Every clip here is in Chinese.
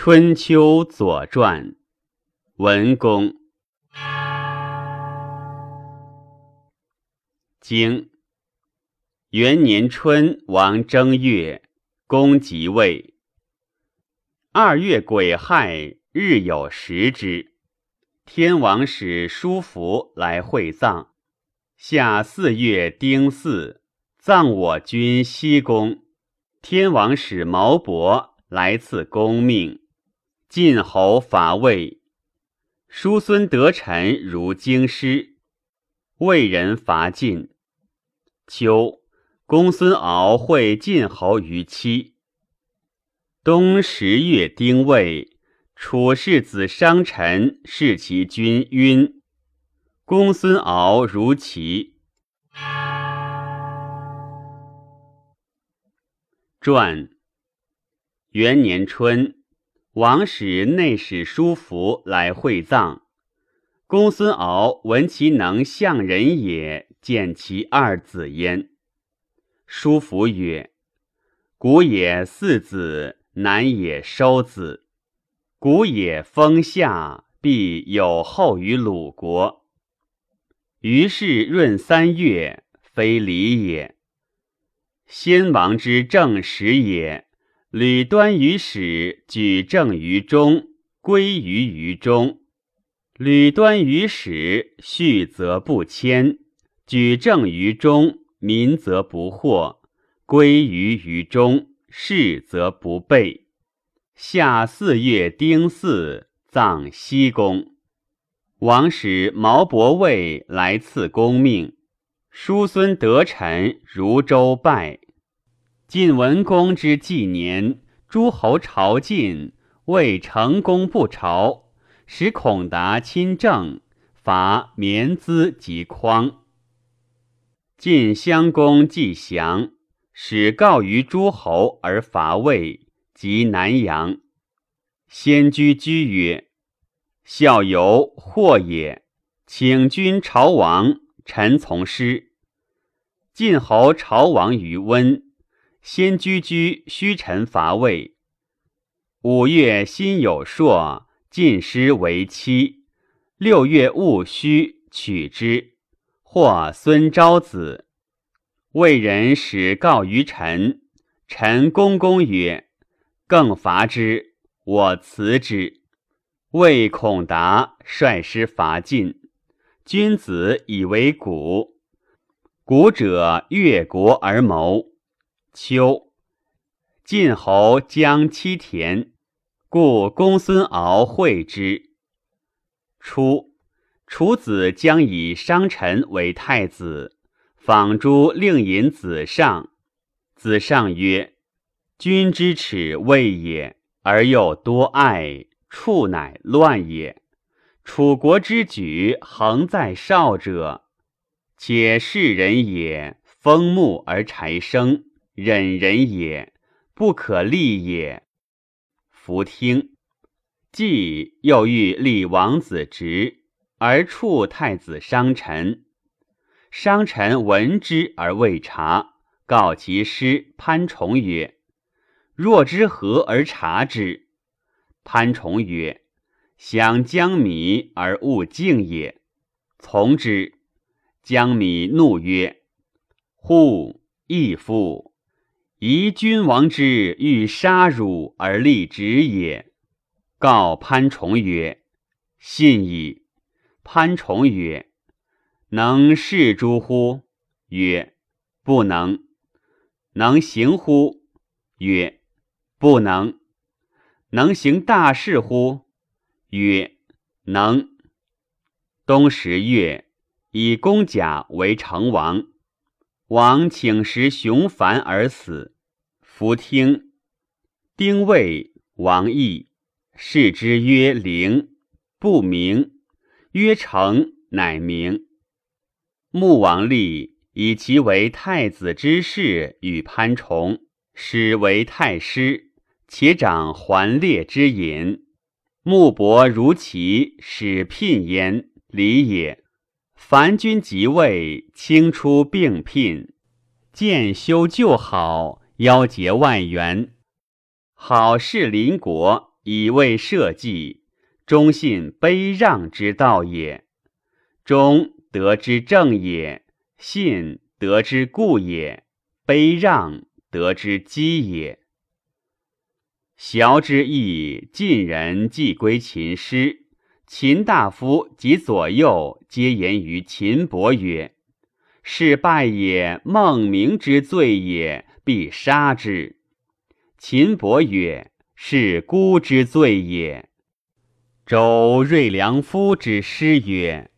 春秋左传，文公。经元年春，王正月，公即位。二月癸亥，日有食之。天王使叔服来会葬。夏四月丁巳，葬我君西宫。天王使毛伯来赐公命。晋侯伐魏，叔孙得臣如京师。魏人伐晋。秋，公孙敖会晋侯于期。冬十月丁未，楚世子商臣弑其君晕。公孙敖如其传。元年春。王使内史叔服来会葬，公孙敖闻其能相人也，见其二子焉。叔服曰：“古也四子，南也收子。古也封夏，必有后于鲁国。于是闰三月，非礼也。先王之正始也。”吕端于始，举政于中，归于于中。吕端于始，序则不迁；举政于中，民则不惑；归于于中，事则不备。夏四月丁巳，葬西宫。王使毛伯卫来赐公命。叔孙得臣如周拜。晋文公之纪年，诸侯朝晋，未成功不朝，使孔达亲政，伐绵资及匡。晋襄公既降，使告于诸侯而伐魏，及南阳。先居居曰：“孝游或也，请君朝王，臣从师。”晋侯朝王于温。先居居虚臣伐魏。五月辛酉朔，晋师为妻。六月戊戌，取之。或孙昭子。魏人使告于臣。臣公公曰：“更伐之，我辞之。”魏孔达率师伐晋。君子以为古。古者越国而谋。秋，晋侯将七田，故公孙敖会之。初，楚子将以商臣为太子，访诸令尹子上。子上曰：“君之耻未也，而又多爱，处乃乱也。楚国之举，恒在少者，且世人也，风木而柴生。”忍人也，不可立也。弗听。既又欲立王子职，而处太子商臣。商臣闻之而未察，告其师潘崇曰：“若之何而察之？”潘崇曰：“想将米而勿敬也。”从之。将米怒曰：“乎义夫！”宜君王之欲杀汝而立直也。告潘崇曰：“信矣。”潘崇曰：“能事诸乎？”曰：“不能。”能行乎？曰：“不能。”能行大事乎？曰：“能。”冬十月，以公甲为成王。王请食熊凡而死，弗听。丁未，王邑，视之曰灵，不明。曰成，乃明。穆王立，以其为太子之事，与潘崇，使为太师，且掌桓烈之引。穆伯如其，使聘焉，礼也。凡君即位，清出并聘，建修旧好，邀结万源。好事邻国，以为社稷，忠信卑让之道也。忠得之正也，信得之固也，卑让得之基也。崤之意，晋人既归秦师，秦大夫及左右皆言于秦伯曰：“是败也，孟明之罪也，必杀之。”秦伯曰：“是孤之罪也。”周瑞良夫之诗曰：“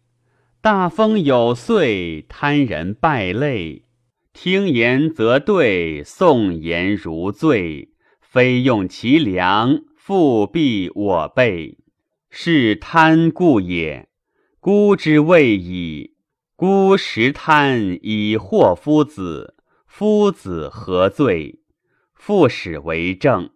大风有岁，贪人败类。听言则对，诵言如醉。非用其良，复必我辈。是贪故也。孤之谓矣。孤食贪以祸夫子，夫子何罪？”复使为政。